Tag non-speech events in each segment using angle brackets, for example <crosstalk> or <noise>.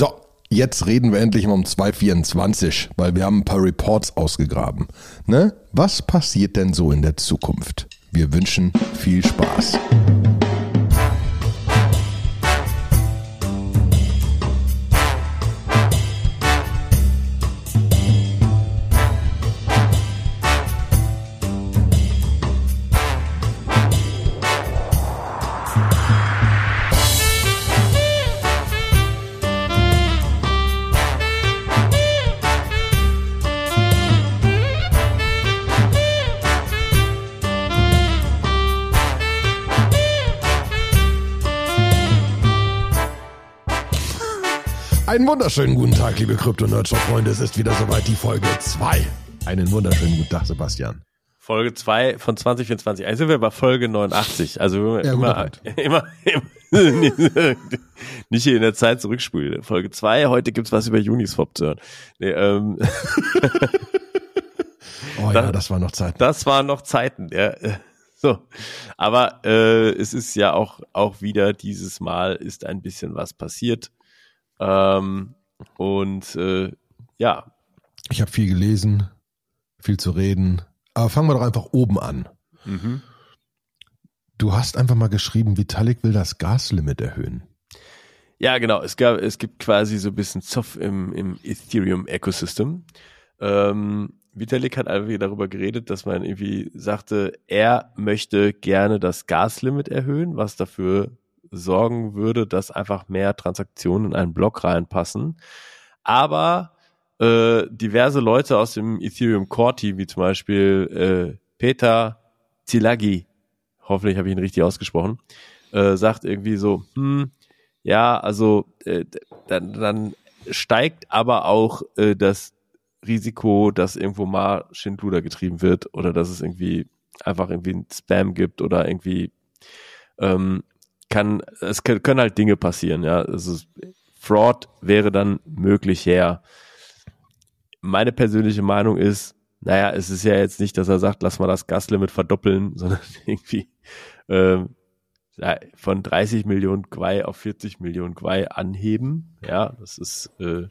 So, jetzt reden wir endlich mal um 224, weil wir haben ein paar Reports ausgegraben. Ne? Was passiert denn so in der Zukunft? Wir wünschen viel Spaß. Einen wunderschönen guten Tag, liebe Krypto-Nerdshop-Freunde. Es ist wieder soweit die Folge 2. Einen wunderschönen guten Tag, Sebastian. Folge 2 von 2024. Also sind wir bei Folge 89. Also Ja, <laughs> immer, immer, immer <laughs> nicht hier in der Zeit zurückspülen. Folge 2, heute gibt's was über Uniswap zu hören. Nee, ähm, <laughs> Oh ja, das war noch Zeit. das waren noch Zeiten. Ja. So, aber äh, es ist ja auch auch wieder dieses Mal ist ein bisschen was passiert ähm, und äh, ja, Ich habe viel gelesen, viel zu reden. Aber fangen wir doch einfach oben an. mhm. Du hast einfach mal geschrieben, Vitalik will das Gaslimit erhöhen. Ja, genau. Es gab, es gibt quasi so ein bisschen Zoff im, im Ethereum-Ecosystem. Ähm, Vitalik hat irgendwie darüber geredet, dass man irgendwie sagte, er möchte gerne das Gaslimit erhöhen, was dafür sorgen würde, dass einfach mehr Transaktionen in einen Block reinpassen. Aber äh, diverse Leute aus dem Ethereum Core Team, wie zum Beispiel äh, Peter Zilagi, hoffentlich habe ich ihn richtig ausgesprochen, äh, sagt irgendwie so, hm, ja, also äh, dann, dann steigt aber auch äh, das Risiko, dass irgendwo mal Schindluder getrieben wird oder dass es irgendwie einfach irgendwie ein Spam gibt oder irgendwie ähm, kann, es können, halt Dinge passieren, ja. Also Fraud wäre dann möglich her. Meine persönliche Meinung ist, naja, es ist ja jetzt nicht, dass er sagt, lass mal das Gaslimit verdoppeln, <laughs> sondern irgendwie ja, von 30 Millionen Quai auf 40 Millionen Quai anheben. Ja, das ist, äh,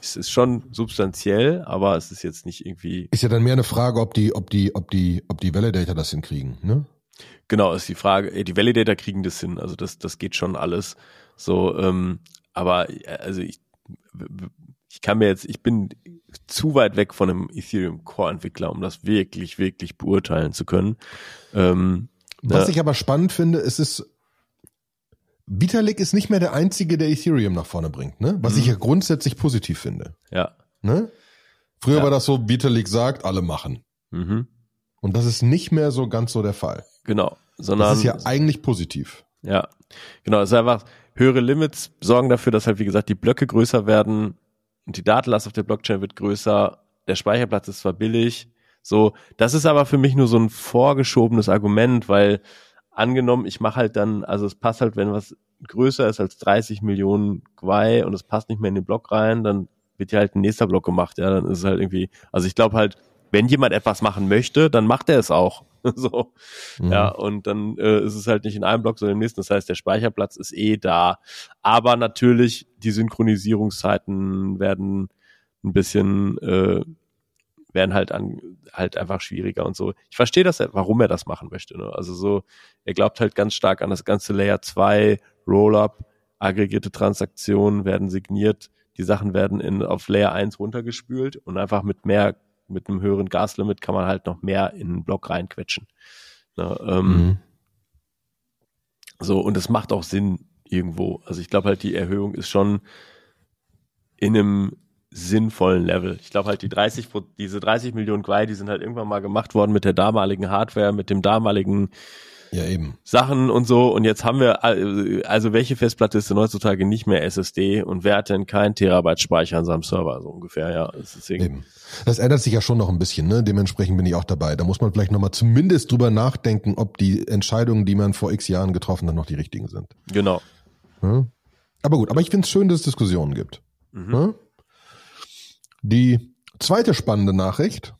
es ist schon substanziell, aber es ist jetzt nicht irgendwie, Ist ja dann mehr eine Frage, ob die, ob die, ob die, ob die Validator das hinkriegen, ne? Genau, ist die Frage, die Validator kriegen das hin, also das, das geht schon alles. So, ähm, aber äh, also ich, ich kann mir jetzt, ich bin zu weit weg von einem Ethereum Core Entwickler, um das wirklich, wirklich beurteilen zu können. Ähm, Was ne? ich aber spannend finde, es ist, Vitalik ist nicht mehr der Einzige, der Ethereum nach vorne bringt, ne? Was Mhm. ich ja grundsätzlich positiv finde, ja. ne? Früher Ja. war das so, Vitalik sagt, alle machen. Mhm. Und das ist nicht mehr so ganz so der Fall. Genau. Sondern Das ist ja eigentlich positiv. Ja, genau. Es ist einfach, höhere Limits sorgen dafür, dass halt, wie gesagt, die Blöcke größer werden und die Datenlast auf der Blockchain wird größer. Der Speicherplatz ist zwar billig, so. Das ist aber für mich nur so ein vorgeschobenes Argument, weil angenommen, ich mache halt dann, also es passt halt, wenn was größer ist als 30 Millionen Quai und es passt nicht mehr in den Block rein, dann wird ja halt ein nächster Block gemacht, ja, dann ist es halt irgendwie, also ich glaube halt, wenn jemand etwas machen möchte, dann macht er es auch. <laughs> so. Mhm. Ja, und dann äh, ist es halt nicht in einem Block, sondern im nächsten. Das heißt, der Speicherplatz ist eh da. Aber natürlich, die Synchronisierungszeiten werden ein bisschen, äh, werden halt an, halt einfach schwieriger und so. Ich verstehe das, warum er das machen möchte. Ne? Also so, er glaubt halt ganz stark an das ganze Layer 2, Rollup, aggregierte Transaktionen werden signiert, die Sachen werden in, auf Layer 1 runtergespült und einfach mit mehr, mit einem höheren Gaslimit kann man halt noch mehr in einen Block reinquetschen. Ne, ähm, Mhm. so, und es macht auch Sinn irgendwo. Also ich glaube halt, die Erhöhung ist schon in einem sinnvollen Level. Ich glaube halt, die 30, Pro- diese 30 Millionen Quai, die sind halt irgendwann mal gemacht worden mit der damaligen Hardware, mit dem damaligen Ja, eben. Sachen und so. Und jetzt haben wir, also welche Festplatte ist denn heutzutage nicht mehr SSD und wer hat denn kein Terabyte Speicher an seinem Server, so ungefähr, ja. Deswegen, Eben. Das ändert sich ja schon noch ein bisschen, ne? Dementsprechend bin ich auch dabei. Da muss man vielleicht nochmal zumindest drüber nachdenken, ob die Entscheidungen, die man vor x Jahren getroffen hat, noch die richtigen sind. genau. Ja? Aber gut, aber ich finde es schön, dass es Diskussionen gibt. Mhm. Ja? Die zweite spannende Nachricht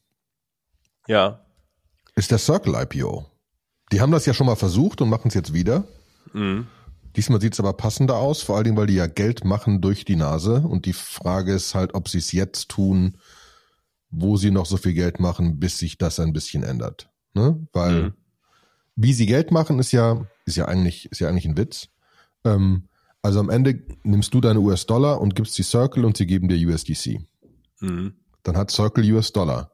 Ja. ist der Circle IPO. Die haben das ja schon mal versucht und machen es jetzt wieder. Mhm. Diesmal sieht es aber passender aus, vor allen Dingen, weil die ja Geld machen durch die Nase. Und die Frage ist halt, ob sie es jetzt tun, wo sie noch so viel Geld machen, bis sich das ein bisschen ändert. Ne? Weil mhm. wie sie Geld machen, ist ja, ist ja eigentlich, ist ja eigentlich ein Witz. Ähm, also am Ende nimmst du deine US-Dollar und gibst die Circle und sie geben dir USDC. Mhm. Dann hat Circle US-Dollar.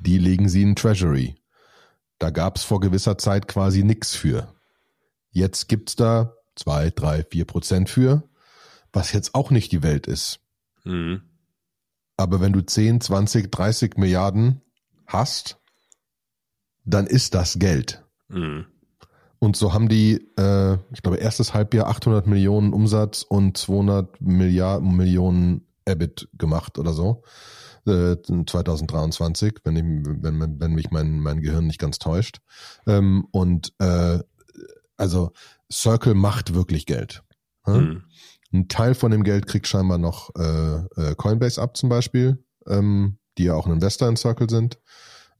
Die legen sie in Treasury. Da gab es vor gewisser Zeit quasi nix für. Jetzt gibt's da zwei, drei, vier Prozent für, was jetzt auch nicht die Welt ist. Mhm. Aber wenn du 10, 20, 30 Milliarden hast, dann ist das Geld. Mhm. Und so haben die, äh, ich glaube, erstes Halbjahr 800 Millionen Umsatz und 200 Milliarden Millionen EBIT gemacht oder so. Äh, 2023, wenn, ich, wenn, wenn mich mein, mein Gehirn nicht ganz täuscht. Ähm, und äh, also Circle macht wirklich Geld. Hm? Ein Teil von dem Geld kriegt scheinbar noch äh, äh, Coinbase ab zum Beispiel, ähm, die ja auch ein Investor in Circle sind.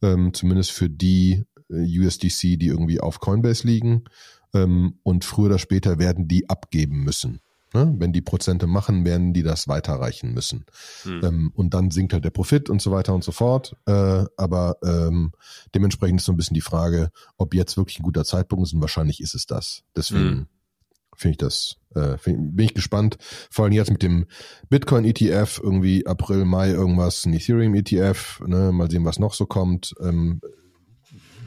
Ähm, zumindest für die äh, USDC, die irgendwie auf Coinbase liegen. Ähm, und früher oder später werden die abgeben müssen. Ne? Wenn die Prozente machen, werden die das weiterreichen müssen. Hm. Ähm, und dann sinkt halt der Profit und so weiter und so fort. Äh, aber ähm, dementsprechend ist so ein bisschen die Frage, ob jetzt wirklich ein guter Zeitpunkt ist und wahrscheinlich ist es das. Deswegen hm finde ich das, äh, find, bin ich gespannt. Vor allem jetzt mit dem Bitcoin-ETF, irgendwie April, Mai irgendwas, ein Ethereum-ETF, ne, mal sehen, was noch so kommt. Ähm,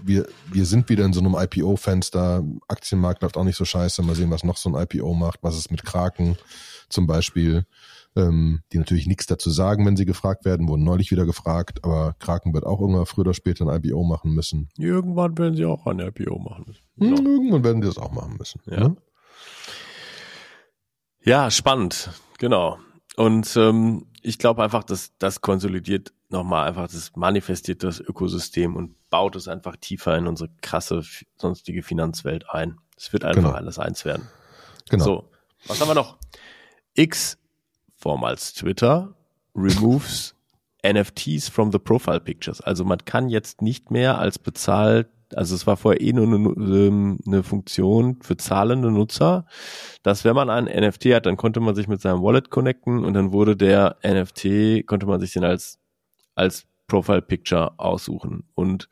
wir, wir sind wieder in so einem IPO-Fenster. Aktienmarkt läuft auch nicht so scheiße. Mal sehen, was noch so ein IPO macht. Was ist mit Kraken zum Beispiel? Ähm, die natürlich nichts dazu sagen, wenn sie gefragt werden. Wurden neulich wieder gefragt. Aber Kraken wird auch irgendwann früher oder später ein IPO machen müssen. Irgendwann werden sie auch ein IPO machen müssen. Hm, irgendwann werden sie das auch machen müssen. Ja. Ne? Ja, spannend, genau. Und ähm, ich glaube einfach, dass das konsolidiert nochmal einfach, das manifestiert das Ökosystem und baut es einfach tiefer in unsere krasse sonstige Finanzwelt ein. Es wird einfach genau. alles eins werden. Genau. So, was haben wir noch? X, vormals Twitter, removes <laughs> NFTs from the profile pictures. Also man kann jetzt nicht mehr als bezahlt also es war vorher eh nur eine, ähm, eine Funktion für zahlende Nutzer, dass wenn man einen NFT hat, dann konnte man sich mit seinem Wallet connecten und dann wurde der NFT, konnte man sich den als, als Profile Picture aussuchen. Und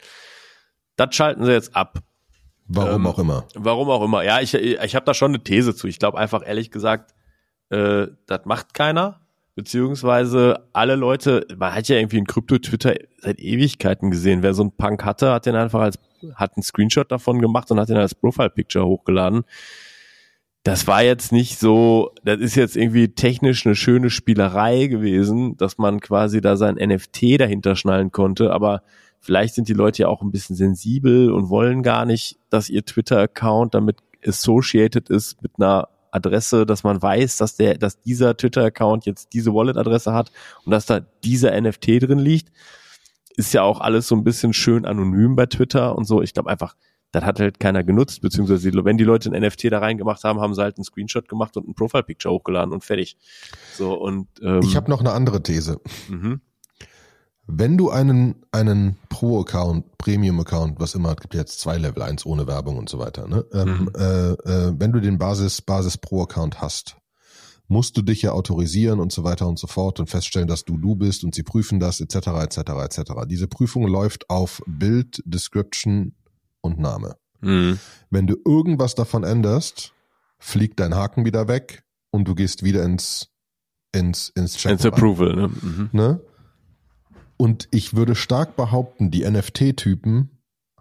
das schalten sie jetzt ab. Warum ähm, auch immer. Warum auch immer. Ja, ich, ich habe da schon eine These zu. Ich glaube einfach ehrlich gesagt, äh, das macht keiner beziehungsweise alle Leute, man hat ja irgendwie in Krypto-Twitter seit Ewigkeiten gesehen, wer so einen Punk hatte, hat den einfach als, hat einen Screenshot davon gemacht und hat den als Profile-Picture hochgeladen. Das war jetzt nicht so, das ist jetzt irgendwie technisch eine schöne Spielerei gewesen, dass man quasi da sein NFT dahinter schnallen konnte, aber vielleicht sind die Leute ja auch ein bisschen sensibel und wollen gar nicht, dass ihr Twitter-Account damit associated ist mit einer Adresse, dass man weiß, dass der, dass dieser Twitter-Account jetzt diese Wallet-Adresse hat und dass da dieser NFT drin liegt. Ist ja auch alles so ein bisschen schön anonym bei Twitter und so. Ich glaube einfach, das hat halt keiner genutzt, beziehungsweise wenn die Leute ein NFT da reingemacht haben, haben sie halt einen Screenshot gemacht und ein Profile-Picture hochgeladen und fertig. So und ähm, ich habe noch eine andere These. Mhm. Wenn du einen, einen Pro-Account, Premium-Account, was immer, es gibt jetzt zwei Level, eins ohne Werbung und so weiter, ne? Ähm, mhm. äh, äh, wenn du den Basis, Basis Pro-Account hast, musst du dich ja autorisieren und so weiter und so fort und feststellen, dass du du bist und sie prüfen das etc. etc. etc. Diese Prüfung läuft auf Bild, Description und Name. Mhm. Wenn du irgendwas davon änderst, fliegt dein Haken wieder weg und du gehst wieder ins ins ins. Ins Approval, ne? Mhm. ne? Und ich würde stark behaupten, die NFT-Typen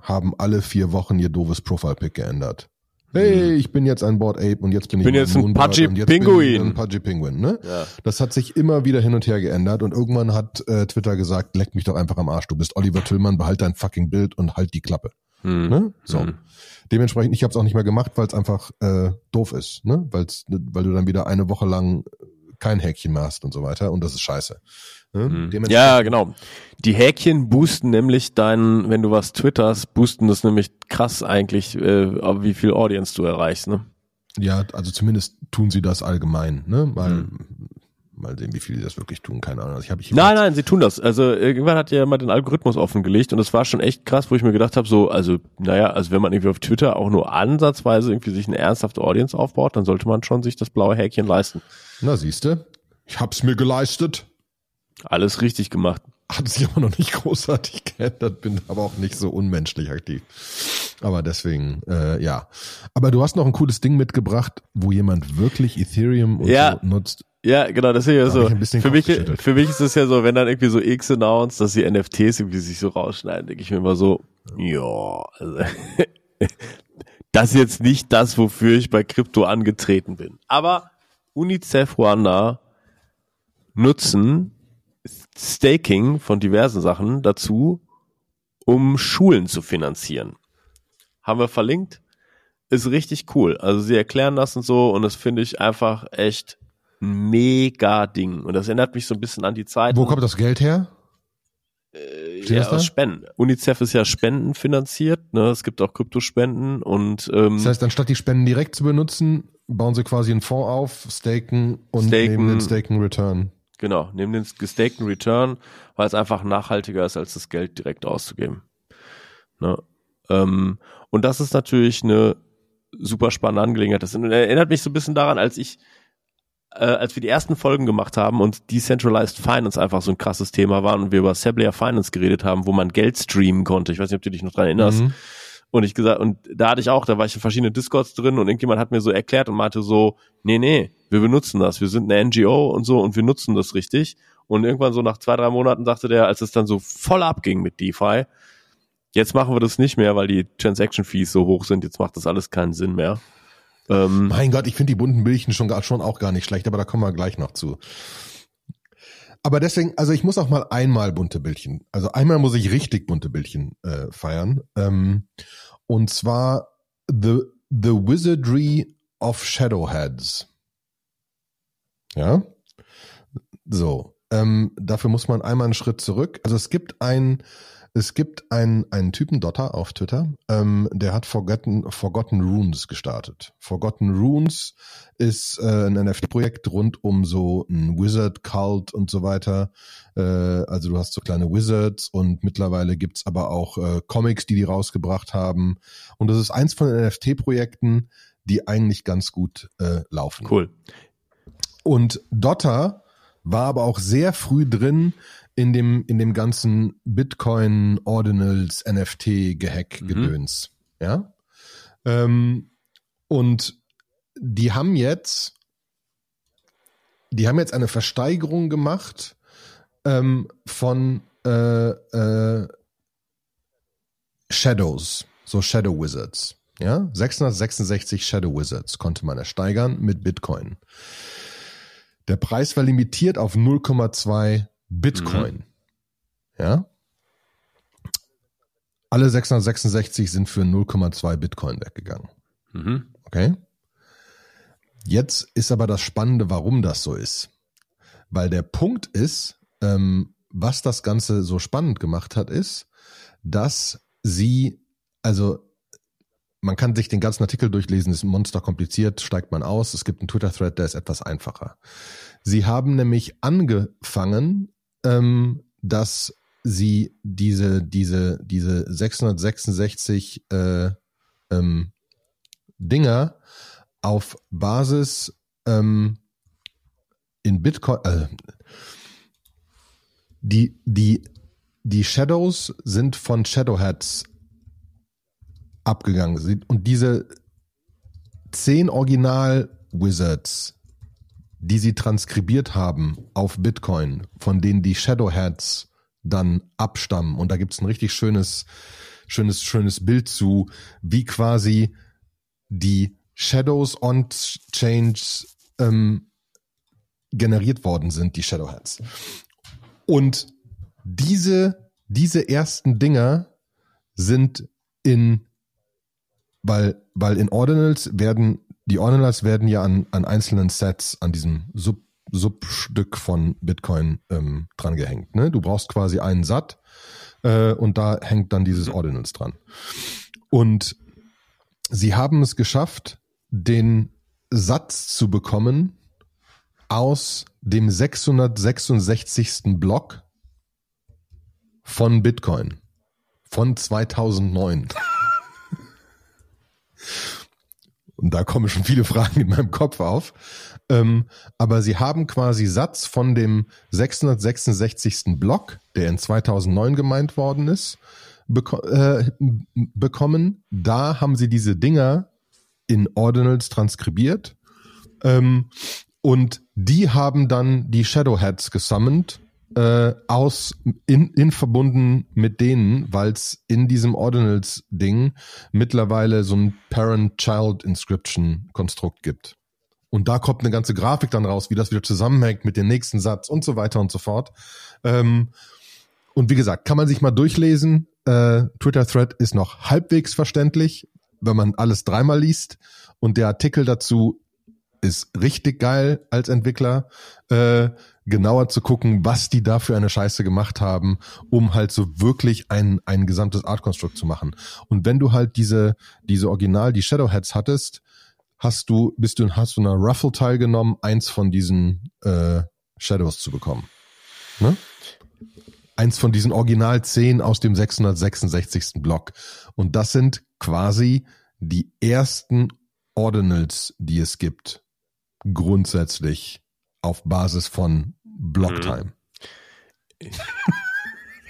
haben alle vier Wochen ihr doofes Profile-Pick geändert. Hey, mhm. ich bin jetzt ein Board Ape und jetzt bin ich, bin jetzt ein Pudgy Pinguin. Ein Pudgy Penguin, ne? Ja. Das hat sich immer wieder hin und her geändert und irgendwann hat äh, Twitter gesagt, leck mich doch einfach am Arsch. Du bist Oliver Tillmann, behalt dein fucking Bild und halt die Klappe. Mhm. Ne? So. Mhm. Dementsprechend, ich habe es auch nicht mehr gemacht, weil es einfach äh, doof ist, ne? Weil's, weil du dann wieder eine Woche lang kein Häkchen mehr hast und so weiter und das ist scheiße. Ne? Mhm. Ja, genau. Die Häkchen boosten nämlich deinen, wenn du was twitterst, boosten das nämlich krass eigentlich, äh, wie viel Audience du erreichst, ne? Ja, also zumindest tun sie das allgemein, ne? Weil mhm. Mal sehen, wie viel die das wirklich tun, keine Ahnung. Also ich ich nein, nein, sie tun das. Also irgendwann hat ja mal den Algorithmus offengelegt und es war schon echt krass, wo ich mir gedacht habe, so, also, naja, also wenn man irgendwie auf Twitter auch nur ansatzweise irgendwie sich eine ernsthafte Audience aufbaut, dann sollte man schon sich das blaue Häkchen leisten. Na, siehste, ich hab's mir geleistet. Alles richtig gemacht. Hat sich aber noch nicht großartig geändert, bin aber auch nicht so unmenschlich aktiv. Aber deswegen, äh, ja. Aber du hast noch ein cooles Ding mitgebracht, wo jemand wirklich Ethereum und Ja. so nutzt. Ja, genau, das ist ja so. Für mich, für mich ist es ja so, wenn dann irgendwie so X announced, dass die NFTs irgendwie sich so rausschneiden, denke ich mir immer so, ja, also, <laughs> das ist jetzt nicht das, wofür ich bei Krypto angetreten bin. Aber UNICEF Ruanda nutzen Staking von diversen Sachen dazu, um Schulen zu finanzieren. Haben wir verlinkt. Ist richtig cool. Also sie erklären das und so und das finde ich einfach echt ein mega Ding. Und das erinnert mich so ein bisschen an die Zeit. Wo kommt das Geld her? steht ja, aus Spenden. UNICEF ist ja spendenfinanziert, ne? Es gibt auch Kryptospenden und ähm, Das heißt, anstatt die Spenden direkt zu benutzen, bauen sie quasi einen Fonds auf, staken und Staken. nehmen den Staken Return. Genau, nehmen den gestakten Return, weil es einfach nachhaltiger ist, als das Geld direkt auszugeben. Ne? Ähm, und das ist natürlich eine super spannende Angelegenheit. Das erinnert mich so ein bisschen daran, als ich, äh, als wir die ersten Folgen gemacht haben und Decentralized Finance einfach so ein krasses Thema war und wir über Sablia Finance geredet haben, wo man Geld streamen konnte. Ich weiß nicht, ob du dich noch dran erinnerst. Mhm. Und ich gesagt, und da hatte ich auch, da war ich in verschiedenen Discords drin und irgendjemand hat mir so erklärt und meinte so, nee, nee, wir benutzen das, wir sind eine NGO und so und wir nutzen das richtig. Und irgendwann so nach zwei, drei Monaten sagte der, als es dann so voll abging mit DeFi, jetzt machen wir das nicht mehr, weil die Transaction Fees so hoch sind, jetzt macht das alles keinen Sinn mehr. Ähm, Mein Gott, ich finde die bunten Bildchen schon, schon auch gar nicht schlecht, aber da kommen wir gleich noch zu. Aber deswegen, also ich muss auch mal einmal bunte Bildchen, also einmal muss ich richtig bunte Bildchen äh, feiern. Ähm, und zwar The, The Wizardry of Shadowheads. Ja. So. Ähm, dafür muss man einmal einen Schritt zurück. Also es gibt ein, es gibt einen, einen Typen Dotter auf Twitter, ähm, der hat Forgotten, Forgotten Runes gestartet. Forgotten Runes ist äh, ein NFT-Projekt rund um so ein Wizard-Cult und so weiter. Äh, also du hast so kleine Wizards und mittlerweile gibt's aber auch äh, Comics, die die rausgebracht haben. Und das ist eins von den NFT-Projekten, die eigentlich ganz gut äh, laufen. cool. Und Dotter war aber auch sehr früh drin in dem, in dem ganzen Bitcoin Ordinals NFT Gehack Gedöns. Ja. Ähm, und die haben jetzt, die haben jetzt eine Versteigerung gemacht ähm, von äh, äh, Shadows, so Shadow Wizards. Ja, 666 Shadow Wizards konnte man ersteigern mit Bitcoin. Der Preis war limitiert auf 0,2 Bitcoin. Ja. Alle 666 sind für 0,2 Bitcoin weggegangen. Mhm. Okay. Jetzt ist aber das Spannende, warum das so ist. Weil der Punkt ist, ähm, was das Ganze so spannend gemacht hat, ist, dass sie, also man kann sich den ganzen Artikel durchlesen, ist monster kompliziert, steigt man aus. Es gibt einen Twitter-Thread, der ist etwas einfacher. Sie haben nämlich angefangen, ähm, dass sie diese, diese, diese 666 äh, ähm, Dinger auf Basis ähm, in Bitcoin, äh, die, die, die Shadows sind von Shadowheads abgegangen sind. Und diese zehn Original-Wizards, die sie transkribiert haben auf Bitcoin, von denen die Shadowheads dann abstammen. Und da gibt's ein richtig schönes, schönes, schönes Bild zu, wie quasi die Shadows on Change ähm, generiert worden sind, die Shadowheads. Und diese, diese ersten Dinger sind in, weil, weil in Ordinals werden, die Ordinals werden ja an, an einzelnen Sets an diesem Sub, Substück von Bitcoin ähm, dran gehängt. Ne? Du brauchst quasi einen Sat äh, und da hängt dann dieses Ordinals dran. Und sie haben es geschafft, den Satz zu bekommen aus dem 666. Block von Bitcoin von 2009. Und da kommen schon viele Fragen in meinem Kopf auf. Ähm, aber sie haben quasi Satz von dem 666. Block, der in 2009 gemeint worden ist, beko äh, bekommen. Da haben sie diese Dinger in Ordinals transkribiert. Ähm, und die haben dann die Shadowheads gesammelt äh, aus in, in verbunden mit denen, weil es in diesem Ordinals-Ding mittlerweile so ein Parent-Child-Inscription-Konstrukt gibt. Und da kommt eine ganze Grafik dann raus, wie das wieder zusammenhängt mit dem nächsten Satz und so weiter und so fort. Ähm, und wie gesagt, kann man sich mal durchlesen. Äh, Twitter-Thread ist noch halbwegs verständlich, wenn man alles dreimal liest. Und der Artikel dazu ist richtig geil als Entwickler. Äh, genauer zu gucken, was die da für eine Scheiße gemacht haben, um halt so wirklich ein, ein gesamtes Art Construct zu machen. Und wenn du halt diese, diese Original, die Shadowheads hattest, hast du, bist du, hast du einer Ruffle teilgenommen, eins von diesen äh, Shadows zu bekommen. Ne? Eins von diesen Original 10 aus dem 666. Block. Und das sind quasi die ersten Ordinals, die es gibt. Grundsätzlich auf Basis von Blocktime. Mhm.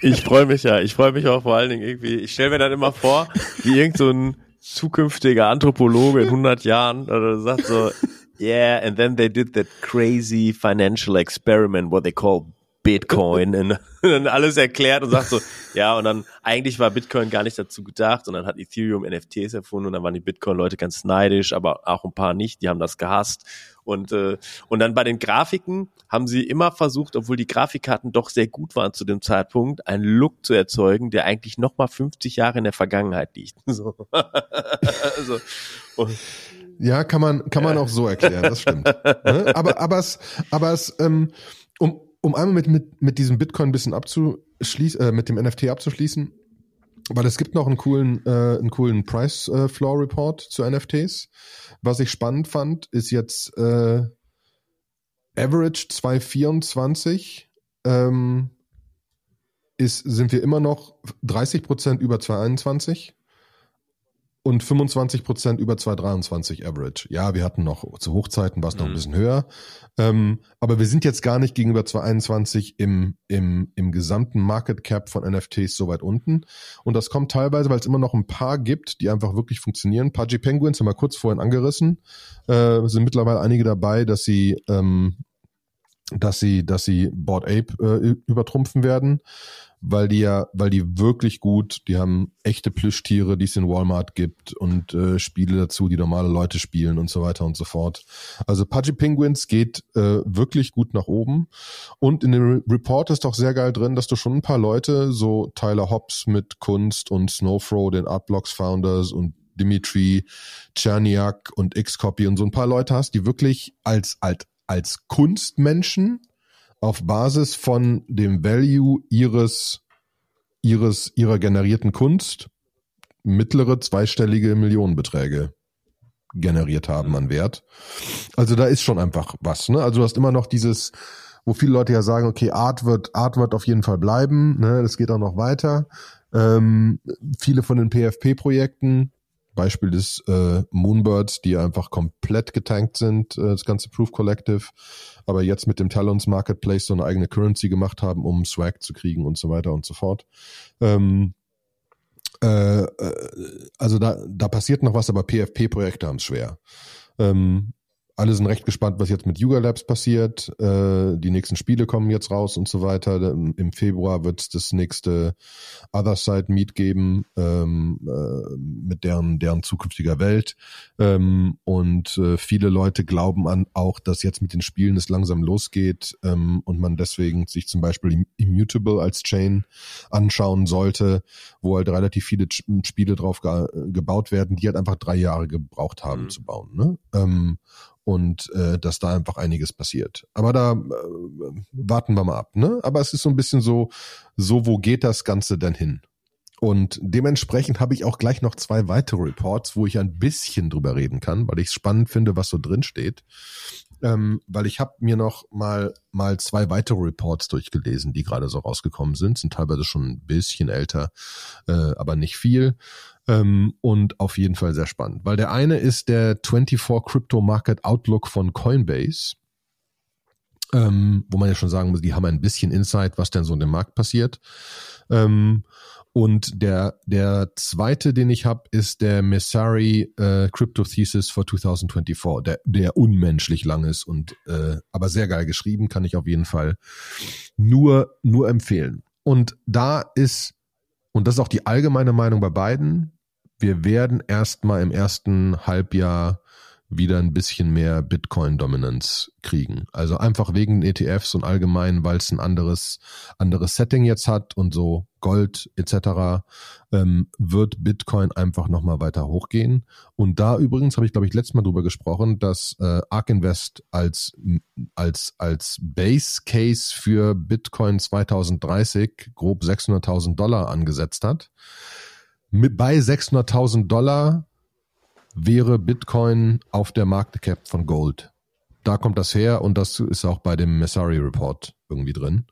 Ich freue mich ja. Ich freue mich auch vor allen Dingen irgendwie. Ich stelle mir dann immer vor, wie irgend so ein zukünftiger Anthropologe in 100 Jahren oder sagt so, yeah, and then they did that crazy financial experiment, what they call Bitcoin und <laughs> dann alles erklärt und sagt so, ja, und dann eigentlich war Bitcoin gar nicht dazu gedacht und dann hat Ethereum NFTs erfunden und dann waren die Bitcoin-Leute ganz neidisch, aber auch ein paar nicht, die haben das gehasst. Und, äh, und dann bei den Grafiken haben sie immer versucht, obwohl die Grafikkarten doch sehr gut waren zu dem Zeitpunkt, einen Look zu erzeugen, der eigentlich nochmal 50 Jahre in der Vergangenheit liegt. <laughs> So. also, ja, kann man, kann man auch so erklären, das stimmt. <laughs> Ne? aber, aber es, aber es, ähm, um, um einmal mit, mit, mit diesem Bitcoin ein bisschen abzuschließen, äh, mit dem NFT abzuschließen, weil es gibt noch einen coolen, äh, einen coolen Price äh, Floor Report zu NFTs. Was ich spannend fand, ist jetzt äh, Average 224 ähm, ist, sind wir immer noch 30 Prozent über 221 und 25 Prozent über 223 Average. Ja, wir hatten noch zu Hochzeiten war es noch mhm. ein bisschen höher, ähm, aber wir sind jetzt gar nicht gegenüber 221 im im im gesamten Market Cap von NFTs so weit unten und das kommt teilweise, weil es immer noch ein paar gibt, die einfach wirklich funktionieren. Pudgy Penguins haben wir kurz vorhin angerissen, äh, sind mittlerweile einige dabei, dass sie ähm, dass sie dass sie Board Ape äh, übertrumpfen werden weil die ja, weil die wirklich gut, die haben echte Plüschtiere, die es in Walmart gibt und äh, Spiele dazu, die normale Leute spielen und so weiter und so fort. Also Pudgy Penguins geht äh, wirklich gut nach oben und in dem Report ist auch sehr geil drin, dass du schon ein paar Leute, so Tyler Hobbs mit Kunst und Snowfro, den Artblocks Founders und Dimitri Czerniak und Xcopy und so ein paar Leute hast, die wirklich als, als, als Kunstmenschen auf Basis von dem Value ihres, ihres, ihrer generierten Kunst mittlere zweistellige Millionenbeträge generiert haben an Wert. Also da ist schon einfach was, ne? Also du hast immer noch dieses, wo viele Leute ja sagen, okay, Art wird, Art wird auf jeden Fall bleiben, ne? Das geht auch noch weiter. Ähm, viele von den PFP-Projekten Beispiel ist äh, Moonbirds, die einfach komplett getankt sind, äh, das ganze Proof Collective, aber jetzt mit dem Talons Marketplace so eine eigene Currency gemacht haben, um Swag zu kriegen und so weiter und so fort. Ähm, äh, äh also da, da passiert noch was, aber PFP-Projekte haben es schwer. Ähm, alle sind recht gespannt, was jetzt mit Yuga Labs passiert. Äh, die nächsten Spiele kommen jetzt raus und so weiter. Im Februar wird es das nächste Other Side Meet geben ähm, äh, mit deren, deren zukünftiger Welt. Ähm, und äh, viele Leute glauben an auch, dass jetzt mit den Spielen es langsam losgeht ähm, und man deswegen sich zum Beispiel Immutable als Chain anschauen sollte, wo halt relativ viele Spiele drauf ge gebaut werden, die halt einfach drei Jahre gebraucht haben mhm. zu bauen. Ne? Und äh, dass da einfach einiges passiert. Aber da äh, warten wir mal ab. Ne? Aber es ist so ein bisschen so, so wo geht das Ganze denn hin? Und dementsprechend habe ich auch gleich noch zwei weitere Reports, wo ich ein bisschen drüber reden kann, weil ich es spannend finde, was so drin steht. ähm, weil ich habe mir noch mal mal zwei weitere Reports durchgelesen, die gerade so rausgekommen sind, sind teilweise schon ein bisschen älter, äh, aber nicht viel ähm, und auf jeden Fall sehr spannend, weil der eine ist der 24 Crypto Market Outlook von Coinbase. Ähm, wo man ja schon sagen muss, die haben ein bisschen Insight, was denn so in dem Markt passiert. Ähm, und der, der zweite, den ich habe, ist der Messari äh, Crypto Thesis for 2024, der, der unmenschlich lang ist und äh, aber sehr geil geschrieben, kann ich auf jeden Fall nur, nur empfehlen. Und da ist, und das ist auch die allgemeine Meinung bei beiden, wir werden erstmal im ersten Halbjahr wieder ein bisschen mehr Bitcoin-Dominanz kriegen. Also einfach wegen ETFs und allgemein, weil es ein anderes, anderes Setting jetzt hat und so Gold etc. Ähm, wird Bitcoin einfach nochmal weiter hochgehen. Und da übrigens habe ich, glaube ich, letztes Mal drüber gesprochen, dass äh, ARK Invest als, als, als Base Case für Bitcoin 2030 grob 600.000 Dollar angesetzt hat. Mit, bei 600.000 Dollar wäre Bitcoin auf der Market Cap von Gold. Da kommt das her und das ist auch bei dem Messari Report irgendwie drin.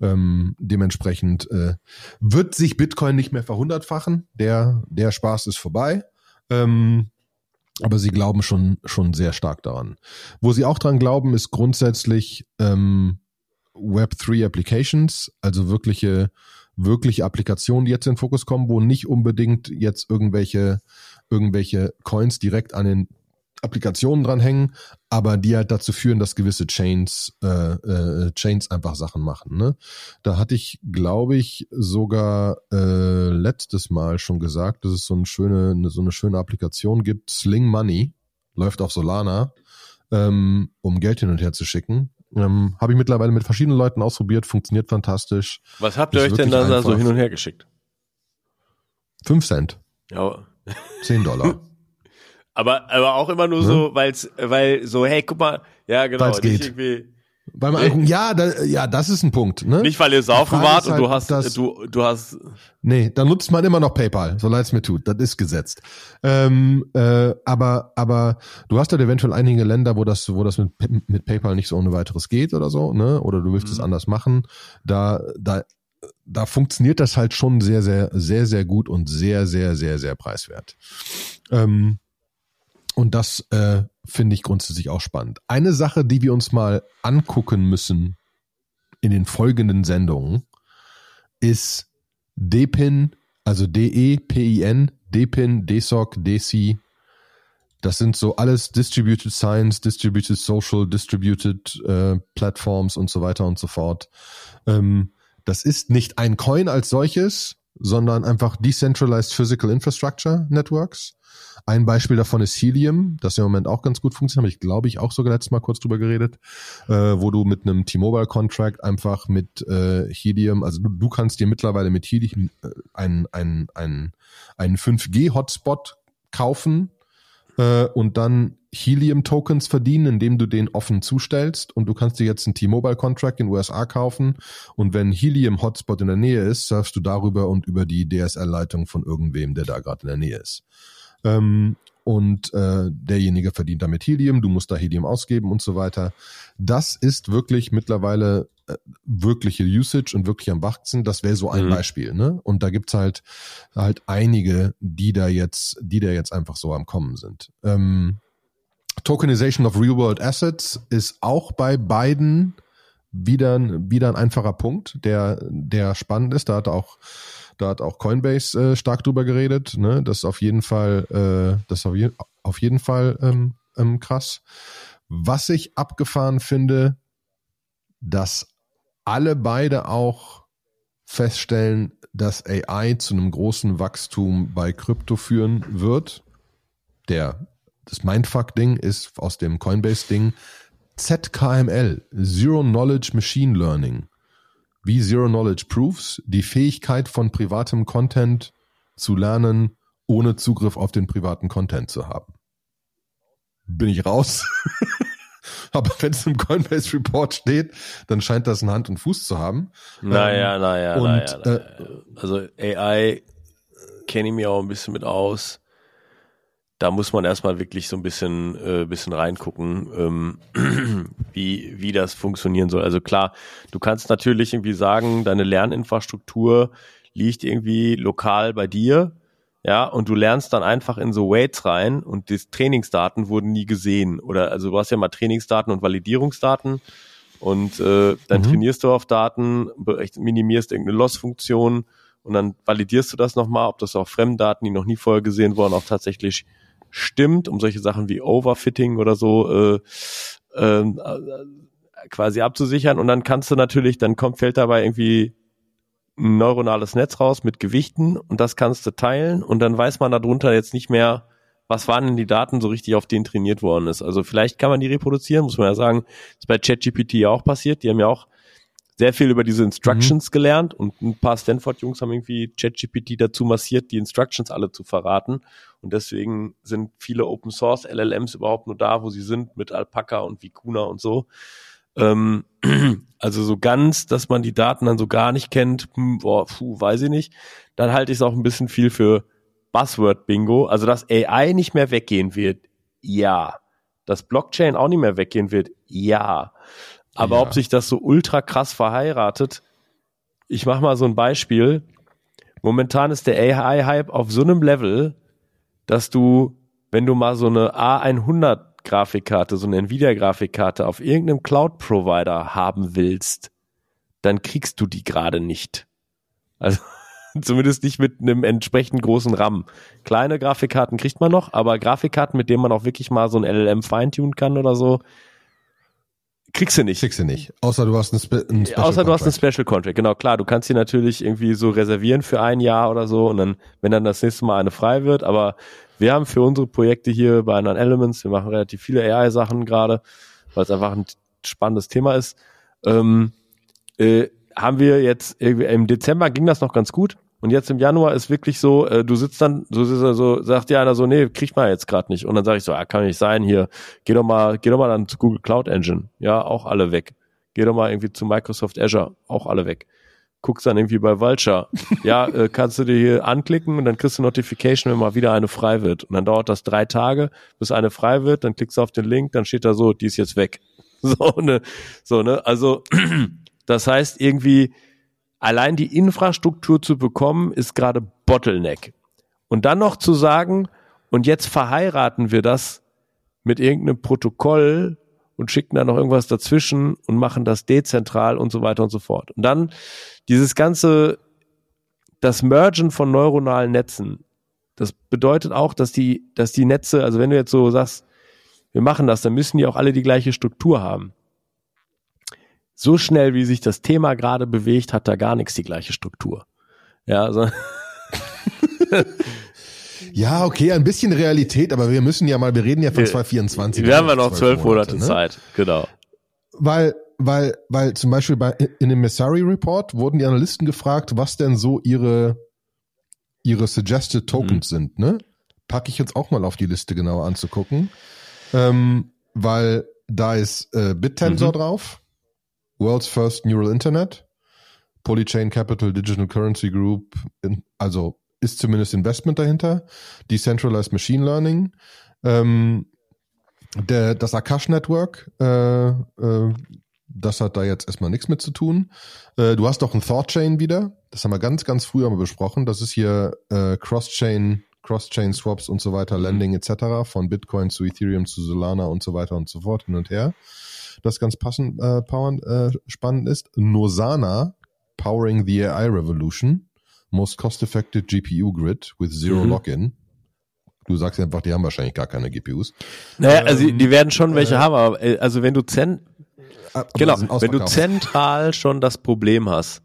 Ähm, dementsprechend äh, wird sich Bitcoin nicht mehr verhundertfachen. Der, der Spaß ist vorbei. Ähm, aber sie glauben schon, schon sehr stark daran. Wo sie auch dran glauben, ist grundsätzlich ähm, Web3 Applications, also wirkliche, wirkliche Applikationen, die jetzt in den Fokus kommen, wo nicht unbedingt jetzt irgendwelche irgendwelche Coins direkt an den Applikationen dranhängen, aber die halt dazu führen, dass gewisse Chains, äh, äh, Chains einfach Sachen machen. Ne? Da hatte ich, glaube ich, sogar äh, letztes Mal schon gesagt, dass es so eine schöne, eine, so eine schöne Applikation gibt, Sling Money, läuft auf Solana, ähm, um Geld hin und her zu schicken. Ähm, Habe ich mittlerweile mit verschiedenen Leuten ausprobiert, funktioniert fantastisch. Was habt ihr euch denn da so hin und her geschickt? Fünf Cent. Ja, 10 Dollar. <laughs> aber, aber auch immer nur ne? so, weil's, weil so, hey, guck mal, ja, genau. Weil's geht. Irgendwie, weil man angucken, ja, da, ja, das ist ein Punkt. Ne? Nicht, weil ihr saufen wart und halt, du hast, das, du, du hast. Nee, dann nutzt man immer noch PayPal, so leid es mir tut. Das ist gesetzt. Ähm, äh, aber, aber du hast halt eventuell einige Länder, wo das, wo das mit, mit PayPal nicht so ohne weiteres geht oder so, ne? Oder du willst mhm. es anders machen. Da, da da funktioniert das halt schon sehr, sehr, sehr, sehr gut und sehr, sehr, sehr, sehr preiswert. Ähm, und das äh, finde ich grundsätzlich auch spannend. Eine Sache, die wir uns mal angucken müssen in den folgenden Sendungen, ist DPIN, also D-E-P-I-N, DPIN, DSOC, DC. Das sind so alles Distributed Science, Distributed Social, Distributed äh, Platforms und so weiter und so fort. Ähm, das ist nicht ein Coin als solches, sondern einfach Decentralized Physical Infrastructure Networks. Ein Beispiel davon ist Helium, das im Moment auch ganz gut funktioniert, habe ich glaube ich auch sogar letztes Mal kurz drüber geredet, äh, wo du mit einem T-Mobile Contract einfach mit äh, Helium, also du, du kannst dir mittlerweile mit Helium äh, einen, einen, einen, einen 5G Hotspot kaufen äh, und dann Helium-Tokens verdienen, indem du den offen zustellst und du kannst dir jetzt einen T-Mobile-Contract in den USA kaufen und wenn Helium-Hotspot in der Nähe ist, surfst du darüber und über die DSL-Leitung von irgendwem, der da gerade in der Nähe ist. Ähm, und äh, derjenige verdient damit Helium, du musst da Helium ausgeben und so weiter. Das ist wirklich mittlerweile äh, wirkliche Usage und wirklich am wachsen. Das wäre so ein mhm. Beispiel, ne? Und da gibt's halt halt einige, die da jetzt, die da jetzt einfach so am Kommen sind. Ähm, Tokenization of Real-World Assets ist auch bei beiden wieder, wieder ein einfacher Punkt, der, der spannend ist. Da hat auch, da hat auch Coinbase äh, stark drüber geredet. Ne? Das ist auf jeden Fall, äh, das ist auf, je, auf jeden Fall ähm, ähm, krass. Was ich abgefahren finde, dass alle beide auch feststellen, dass AI zu einem großen Wachstum bei Krypto führen wird. Der das Mindfuck-Ding ist aus dem Coinbase-Ding ZKML, Zero Knowledge Machine Learning. Wie Zero Knowledge Proofs, die Fähigkeit von privatem Content zu lernen, ohne Zugriff auf den privaten Content zu haben. Bin ich raus? <laughs> Aber wenn es im Coinbase Report steht, dann scheint das eine Hand und Fuß zu haben. Naja, ähm, naja, und, naja, naja. Äh, also AI kenne ich mir auch ein bisschen mit aus da muss man erstmal wirklich so ein bisschen, äh, bisschen reingucken, ähm, <clears throat> wie, wie das funktionieren soll. Also klar, du kannst natürlich irgendwie sagen, deine Lerninfrastruktur liegt irgendwie lokal bei dir, ja, und du lernst dann einfach in so Weights rein und die Trainingsdaten wurden nie gesehen. Oder also du hast ja mal Trainingsdaten und Validierungsdaten und äh, dann mhm. trainierst du auf Daten, minimierst irgendeine Loss-Funktion und dann validierst du das nochmal, ob das auch Fremddaten, die noch nie vorher gesehen wurden, auch tatsächlich stimmt, um solche Sachen wie Overfitting oder so äh, äh, quasi abzusichern. Und dann kannst du natürlich, dann kommt, fällt dabei irgendwie ein neuronales Netz raus mit Gewichten und das kannst du teilen und dann weiß man darunter jetzt nicht mehr, was waren denn die Daten so richtig, auf denen trainiert worden ist. Also vielleicht kann man die reproduzieren, muss man ja sagen, ist bei ChatGPT ja auch passiert. Die haben ja auch sehr viel über diese Instructions mhm. gelernt und ein paar Stanford-Jungs haben irgendwie ChatGPT dazu massiert, die Instructions alle zu verraten. Und deswegen sind viele Open Source LLMs überhaupt nur da, wo sie sind, mit Alpaca und Vicuna und so. Ähm, <clears throat> also so ganz, dass man die Daten dann so gar nicht kennt, hm, boah, puh, weiß ich nicht. Dann halte ich es auch ein bisschen viel für Buzzword-Bingo. Also dass AI nicht mehr weggehen wird, ja. Dass Blockchain auch nicht mehr weggehen wird, ja. Aber ja. ob sich das so ultra krass verheiratet, ich mache mal so ein Beispiel. Momentan ist der AI-Hype auf so einem Level, dass du, wenn du mal so eine A100 Grafikkarte, so eine Nvidia Grafikkarte auf irgendeinem Cloud Provider haben willst, dann kriegst du die gerade nicht. Also <laughs> zumindest nicht mit einem entsprechend großen RAM. Kleine Grafikkarten kriegt man noch, aber Grafikkarten, mit denen man auch wirklich mal so ein LLM feintunen kann oder so, Kriegst du nicht. Kriegst du nicht. Außer du hast einen, Spe einen Special Außer du hast einen Special Contract. Genau, klar. Du kannst sie natürlich irgendwie so reservieren für ein Jahr oder so und dann, wenn dann das nächste Mal eine frei wird. Aber wir haben für unsere Projekte hier bei Non Elements, wir machen relativ viele AI-Sachen gerade, weil es einfach ein spannendes Thema ist. Ähm, äh, haben wir jetzt irgendwie im Dezember ging das noch ganz gut. Und jetzt im Januar ist wirklich so, äh, du sitzt dann, so, so, so sagt dir einer so, nee, kriegt man jetzt gerade nicht. Und dann sage ich so, ah, kann nicht sein, hier, geh doch mal, geh doch mal dann zu Google Cloud Engine. Ja, auch alle weg. Geh doch mal irgendwie zu Microsoft Azure, auch alle weg. Guckst dann irgendwie bei Vulture. ja, <laughs> äh, kannst du dir hier anklicken und dann kriegst du Notification, wenn mal wieder eine frei wird. Und dann dauert das drei Tage, bis eine frei wird, dann klickst du auf den Link, dann steht da so, die ist jetzt weg. <laughs> So, ne, so, ne, also, <clears throat> das heißt irgendwie, allein die Infrastruktur zu bekommen, ist gerade Bottleneck. Und dann noch zu sagen, und jetzt verheiraten wir das mit irgendeinem Protokoll und schicken da noch irgendwas dazwischen und machen das dezentral und so weiter und so fort. Und dann dieses ganze, das Mergen von neuronalen Netzen, das bedeutet auch, dass die, dass die Netze, also wenn du jetzt so sagst, wir machen das, dann müssen die auch alle die gleiche Struktur haben so schnell, wie sich das Thema gerade bewegt, hat da gar nichts die gleiche Struktur. Ja, also <laughs> Ja, okay, ein bisschen Realität, aber wir müssen ja mal, wir reden ja von 2024. Wir haben ja noch zwölf Monate, Monate ne? Zeit, genau. Weil, weil, weil zum Beispiel bei, in dem Messari Report wurden die Analysten gefragt, was denn so ihre, ihre Suggested Tokens mhm. sind, ne? Packe ich jetzt auch mal auf die Liste genauer anzugucken. Ähm, weil da ist äh, BitTensor mhm. drauf, World's First Neural Internet, Polychain Capital Digital Currency Group, also ist zumindest Investment dahinter, Decentralized Machine Learning, ähm, der, das Akash Network, äh, äh, das hat da jetzt erstmal nichts mit zu tun. Äh, du hast doch ein Thought Chain wieder, das haben wir ganz, ganz früh mal besprochen. Das ist hier äh, Cross-Chain, Cross-Chain Swaps und so weiter, Lending etc. von Bitcoin zu Ethereum zu Solana und so weiter und so fort hin und her das ganz passend äh, powernd, äh, spannend ist. Nosana powering the AI revolution, most cost-effective GPU grid with zero mhm. login. Du sagst einfach, die haben wahrscheinlich gar keine GPUs. Naja, also ähm, die werden schon welche äh, haben, aber äh, also wenn du zen genau, wenn du zentral schon das Problem hast,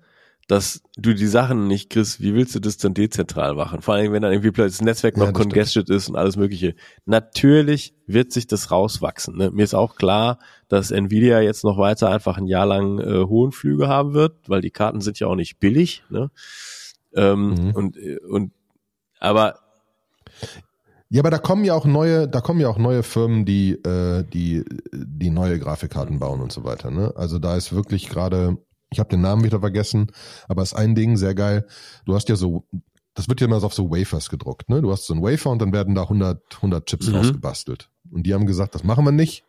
dass du die Sachen nicht kriegst, wie willst du das dann dezentral machen? Vor allem, wenn dann irgendwie plötzlich das Netzwerk noch ja, congested stimmt. ist und alles mögliche. Natürlich wird sich das rauswachsen. Ne? Mir ist auch klar, dass Nvidia jetzt noch weiter einfach ein Jahr lang äh, hohen Flüge haben wird, weil die Karten sind ja auch nicht billig. Ne? Ähm, mhm. Und und aber ja, aber da kommen ja auch neue, da kommen ja auch neue Firmen, die äh, die die neue Grafikkarten bauen und so weiter. Ne? Also da ist wirklich gerade ich habe den Namen wieder vergessen, aber ist ein Ding sehr geil. Du hast ja so das wird ja immer so auf so Wafers gedruckt, ne? Du hast so ein Wafer und dann werden da 100, 100 Chips Mhm. rausgebastelt. Und die haben gesagt, das machen wir nicht.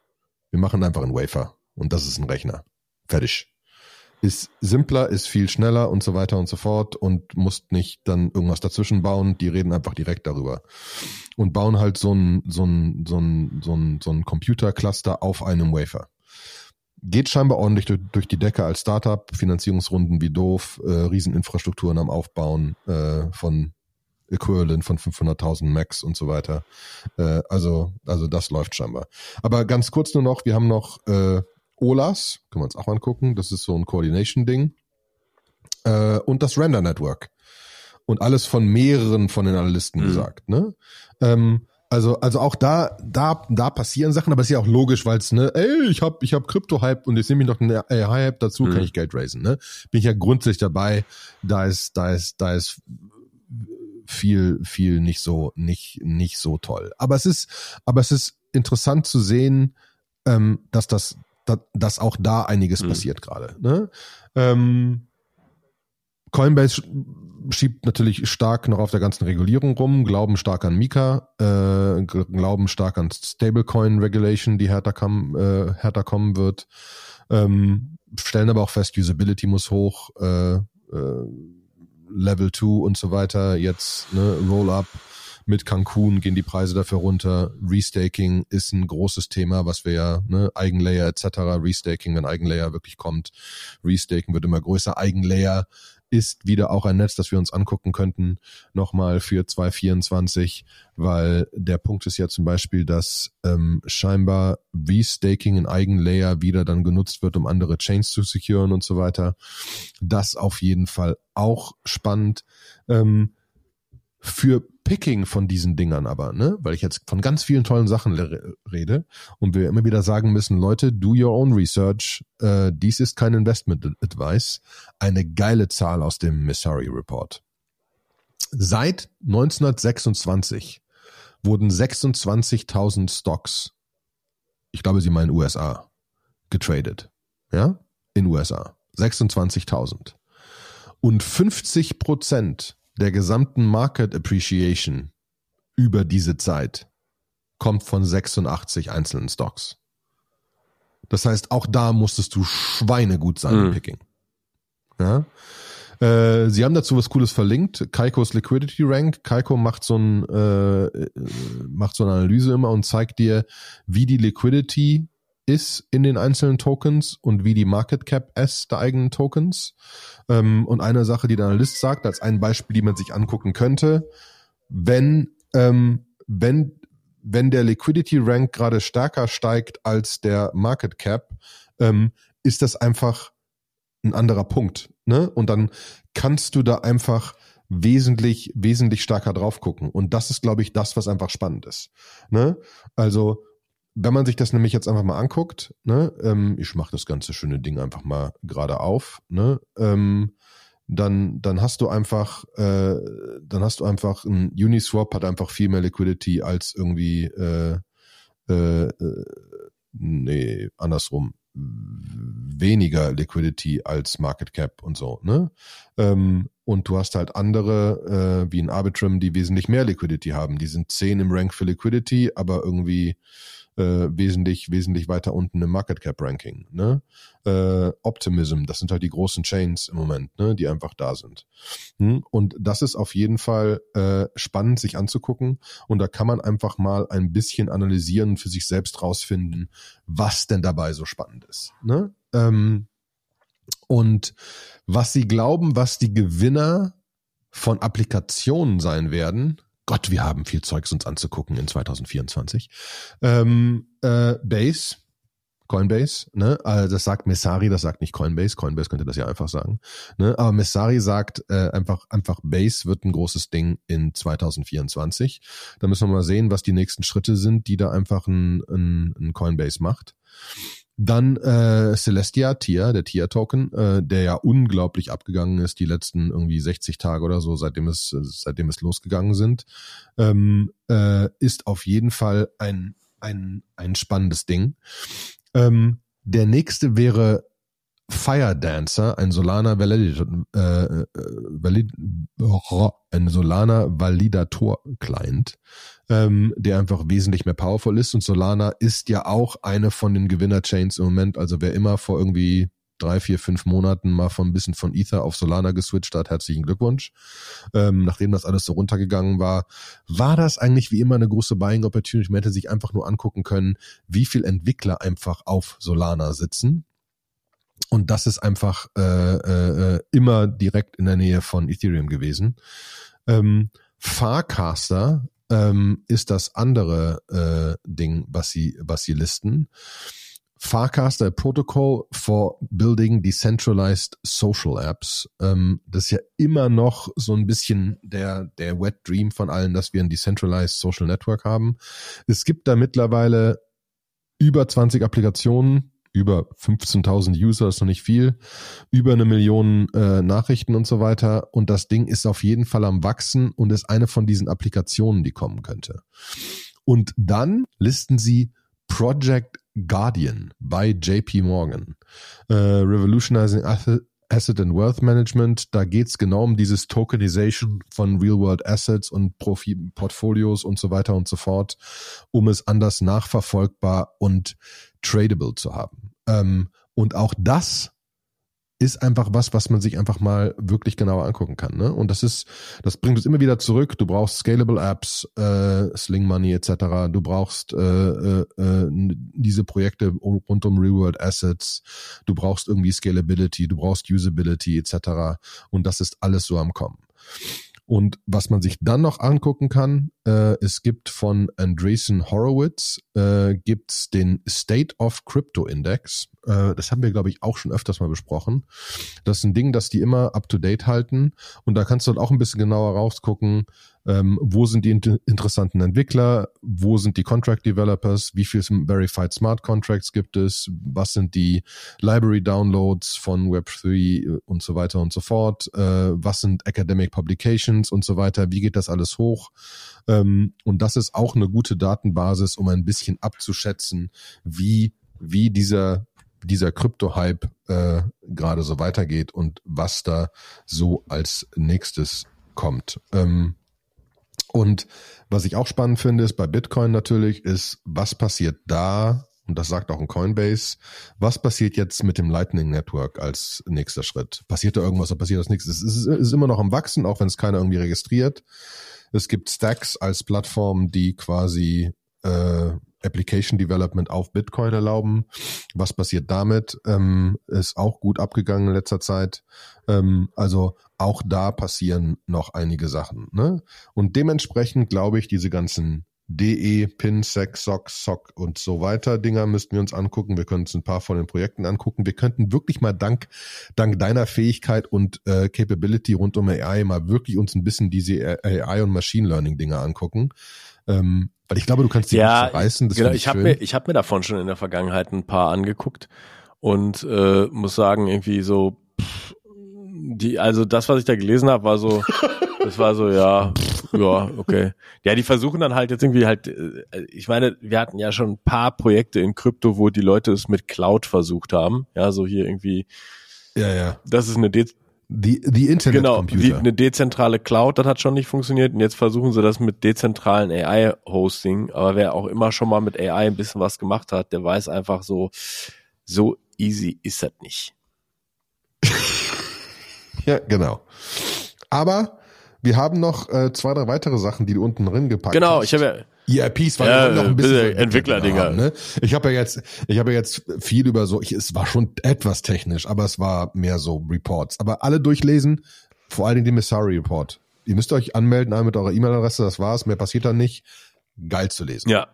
Wir machen einfach einen Wafer. Und das ist ein Rechner. Fertig. Ist simpler, ist viel schneller und so weiter und so fort und musst nicht dann irgendwas dazwischen bauen. Die reden einfach direkt darüber. Und bauen halt so ein, so ein, so ein, so ein, so ein Computercluster auf einem Wafer. Geht scheinbar ordentlich durch, durch die Decke als Startup, Finanzierungsrunden wie doof, äh, Rieseninfrastrukturen am Aufbauen äh, von Equivalent von 500.000 Macs und so weiter. Äh, also, also das läuft scheinbar. Aber ganz kurz nur noch, wir haben noch äh, OLAS, können wir uns auch angucken, das ist so ein Coordination-Ding. Äh, und das Render Network. Und alles von mehreren von den Analysten Mhm. gesagt. Ne? Ähm, also, also auch da, da, da passieren Sachen, aber es ist ja auch logisch, weil es, ne, ey, ich hab, ich hab Krypto-Hype und jetzt nehme ich noch einen AI-Hype dazu, Mhm. kann ich Geld raisen, ne? Bin ich ja grundsätzlich dabei, da ist, da ist, da ist viel, viel nicht so, nicht, nicht so toll. Aber es ist, aber es ist interessant zu sehen, ähm, dass das, dass, dass auch da einiges Mhm. passiert gerade. Ne? Ähm, Coinbase schiebt natürlich stark noch auf der ganzen Regulierung rum, glauben stark an Mika, äh, glauben stark an Stablecoin Regulation, die härter, kam, äh, härter kommen wird, ähm, stellen aber auch fest, Usability muss hoch, äh, äh, Level 2 und so weiter, jetzt ne, Roll-Up mit Cancun gehen die Preise dafür runter. Restaking ist ein großes Thema, was wir ja, ne, Eigenlayer etc., Restaking, wenn Eigenlayer wirklich kommt. Restaking wird immer größer. Eigenlayer ist wieder auch ein Netz, das wir uns angucken könnten, nochmal für 2024, weil der Punkt ist ja zum Beispiel, dass ähm, scheinbar Restaking in Eigenlayer wieder dann genutzt wird, um andere Chains zu securen und so weiter. Das auf jeden Fall auch spannend. Ähm, für Picking von diesen Dingern aber, ne, weil ich jetzt von ganz vielen tollen Sachen rede und wir immer wieder sagen müssen, Leute, do your own research. Äh, dies ist kein Investment Advice. Eine geile Zahl aus dem Missouri Report. Seit 1926 wurden 26.000 Stocks, ich glaube, sie meinen USA, getradet. Ja, in USA. 26.000. Und 50 Prozent der gesamten Market Appreciation über diese Zeit kommt von 86 einzelnen Stocks. Das heißt, auch da musstest du schweinegut sein im Mhm. Picking. Ja. Äh, sie haben dazu was Cooles verlinkt. Kaikos Liquidity Rank. Kaiko macht so ein äh, äh, macht so eine Analyse immer und zeigt dir, wie die Liquidity ist in den einzelnen Tokens und wie die Market Cap ist der eigenen Tokens. Ähm, und eine Sache, die der Analyst sagt, als ein Beispiel, die man sich angucken könnte, wenn, ähm, wenn, wenn der Liquidity Rank gerade stärker steigt als der Market Cap, ähm, ist das einfach ein anderer Punkt. Ne? Und dann kannst du da einfach wesentlich, wesentlich stärker drauf gucken. Und das ist, glaube ich, das, was einfach spannend ist. Ne? Also, wenn man sich das nämlich jetzt einfach mal anguckt, ne, ähm, ich mache das ganze schöne Ding einfach mal gerade auf, ne, ähm, dann, dann hast du einfach, äh, dann hast du einfach ein Uniswap hat einfach viel mehr Liquidity als irgendwie, äh, äh, äh, nee, andersrum, weniger Liquidity als Market Cap und so, ne? Ähm, und du hast halt andere, äh, wie ein Arbitrum, die wesentlich mehr Liquidity haben. Die sind 10 im Rank für Liquidity, aber irgendwie äh, wesentlich, wesentlich weiter unten im Market Cap Ranking. Ne? Äh, Optimism, das sind halt die großen Chains im Moment, ne, die einfach da sind. Hm? Und das ist auf jeden Fall äh, spannend, sich anzugucken. Und da kann man einfach mal ein bisschen analysieren für sich selbst rausfinden, was denn dabei so spannend ist. Ne? Ähm, und was sie glauben, was die Gewinner von Applikationen sein werden, Gott, wir haben viel Zeugs uns anzugucken in 2024. Ähm, äh, Base, Coinbase, ne? Also das sagt Messari, das sagt nicht Coinbase. Coinbase könnte das ja einfach sagen. Ne? Aber Messari sagt äh, einfach, einfach Base wird ein großes Ding in 2024. Da müssen wir mal sehen, was die nächsten Schritte sind, die da einfach ein, ein, ein Coinbase macht. Dann äh, Celestia, TIA, der TIA-Token, äh, der ja unglaublich abgegangen ist die letzten irgendwie 60 Tage oder so, seitdem es, seitdem es losgegangen sind, ähm, äh, ist auf jeden Fall ein, ein, ein spannendes Ding. Ähm, der nächste wäre Fire Dancer, ein Solana Validator, äh, äh, Valid, ein Solana Validator Client, ähm, der einfach wesentlich mehr powerful ist. Und Solana ist ja auch eine von den Gewinner-Chains im Moment. Also wer immer vor irgendwie drei, vier, fünf Monaten mal von ein bisschen von Ether auf Solana geswitcht hat, herzlichen Glückwunsch. Ähm, nachdem das alles so runtergegangen war, war das eigentlich wie immer eine große Buying Opportunity. Man hätte sich einfach nur angucken können, wie viel Entwickler einfach auf Solana sitzen. Und das ist einfach äh, äh, immer direkt in der Nähe von Ethereum gewesen. Ähm, Farcaster ähm, ist das andere äh, Ding, was sie, was sie listen. Farcaster Protocol for Building Decentralized Social Apps. Ähm, das ist ja immer noch so ein bisschen der, der Wet Dream von allen, dass wir ein Decentralized Social Network haben. Es gibt da mittlerweile über 20 Applikationen, über 15.000 User ist noch nicht viel, über eine Million äh, Nachrichten und so weiter. Und das Ding ist auf jeden Fall am wachsen und ist eine von diesen Applikationen, die kommen könnte. Und dann listen sie Project Guardian bei JP Morgan. Äh, Revolutionizing Asset and Wealth Management, da geht's genau um dieses Tokenization von Real-World Assets und Profi Portfolios und so weiter und so fort, um es anders nachverfolgbar und tradable zu haben. Ähm, und auch das ist einfach was, was man sich einfach mal wirklich genauer angucken kann. Ne? Und das ist, das bringt uns immer wieder zurück. Du brauchst scalable Apps, äh, Sling Money etc. Du brauchst äh, äh, äh, diese Projekte rund um Real-World Assets. Du brauchst irgendwie Scalability, du brauchst Usability etc. Und das ist alles so am Kommen. Und was man sich dann noch angucken kann, äh, es gibt von Andreessen Horowitz äh, gibt's den State of Crypto Index. Äh, das haben wir, glaube ich, auch schon öfters mal besprochen. Das ist ein Ding, das die immer up to date halten. Und da kannst du halt auch ein bisschen genauer rausgucken, ähm, wo sind die inter interessanten Entwickler, wo sind die Contract Developers, wie viel Verified Smart Contracts gibt es, was sind die Library Downloads von Web3 und so weiter und so fort, äh, was sind Academic Publications und so weiter, wie geht das alles hoch. Ähm, und das ist auch eine gute Datenbasis, um ein bisschen abzuschätzen, wie, wie dieser dieser Krypto-Hype äh, gerade so weitergeht und was da so als nächstes kommt. Ähm, und was ich auch spannend finde, ist bei Bitcoin natürlich, ist, was passiert da? Und das sagt auch ein Coinbase. Was passiert jetzt mit dem Lightning Network als nächster Schritt? Passiert da irgendwas oder passiert das nichts? Es ist, ist immer noch am Wachsen, auch wenn es keiner irgendwie registriert. Es gibt Stacks als Plattform, die quasi äh, Application Development auf Bitcoin erlauben. Was passiert damit? Ähm, ist auch gut abgegangen in letzter Zeit. Ähm, also auch da passieren noch einige Sachen. Ne? Und dementsprechend glaube ich, diese ganzen DE, PIN, SEC, SOC, SOC und so weiter Dinger müssten wir uns angucken. Wir können uns ein paar von den Projekten angucken. Wir könnten wirklich mal dank, dank deiner Fähigkeit und äh, Capability rund um AI mal wirklich uns ein bisschen diese AI und Machine Learning Dinger angucken. Ähm, weil ich glaube, du kannst die ja, reißen. genau, ich habe mir, ich hab mir davon schon in der Vergangenheit ein paar angeguckt und äh, muss sagen, irgendwie so, pff, die, also das, was ich da gelesen habe, war so, <laughs> das war so, ja, ja, okay. Ja, die versuchen dann halt jetzt irgendwie halt, äh, ich meine, wir hatten ja schon ein paar Projekte in Krypto, wo die Leute es mit Cloud versucht haben. Ja, so hier irgendwie. Ja, ja. Das ist eine De die, die Internet Genau, die, eine dezentrale Cloud, das hat schon nicht funktioniert und jetzt versuchen sie das mit dezentralen AI-Hosting. Aber wer auch immer schon mal mit AI ein bisschen was gemacht hat, der weiß einfach so, so easy ist das nicht. <laughs> ja, genau. Aber wir haben noch äh, zwei, drei weitere Sachen, die du unten drin gepackt genau, hast. Genau, ich habe ja ERPs war ja, noch ein bisschen Entwickler-Dinger. Ne? Ich habe ja jetzt, ich habe ja jetzt viel über so, ich, es war schon etwas technisch, aber es war mehr so Reports. Aber alle durchlesen, vor allen Dingen den Messari Report. Ihr müsst euch anmelden, einmal mit eurer E-Mail-Adresse, das war's, mehr passiert dann nicht. Geil zu lesen. Ja.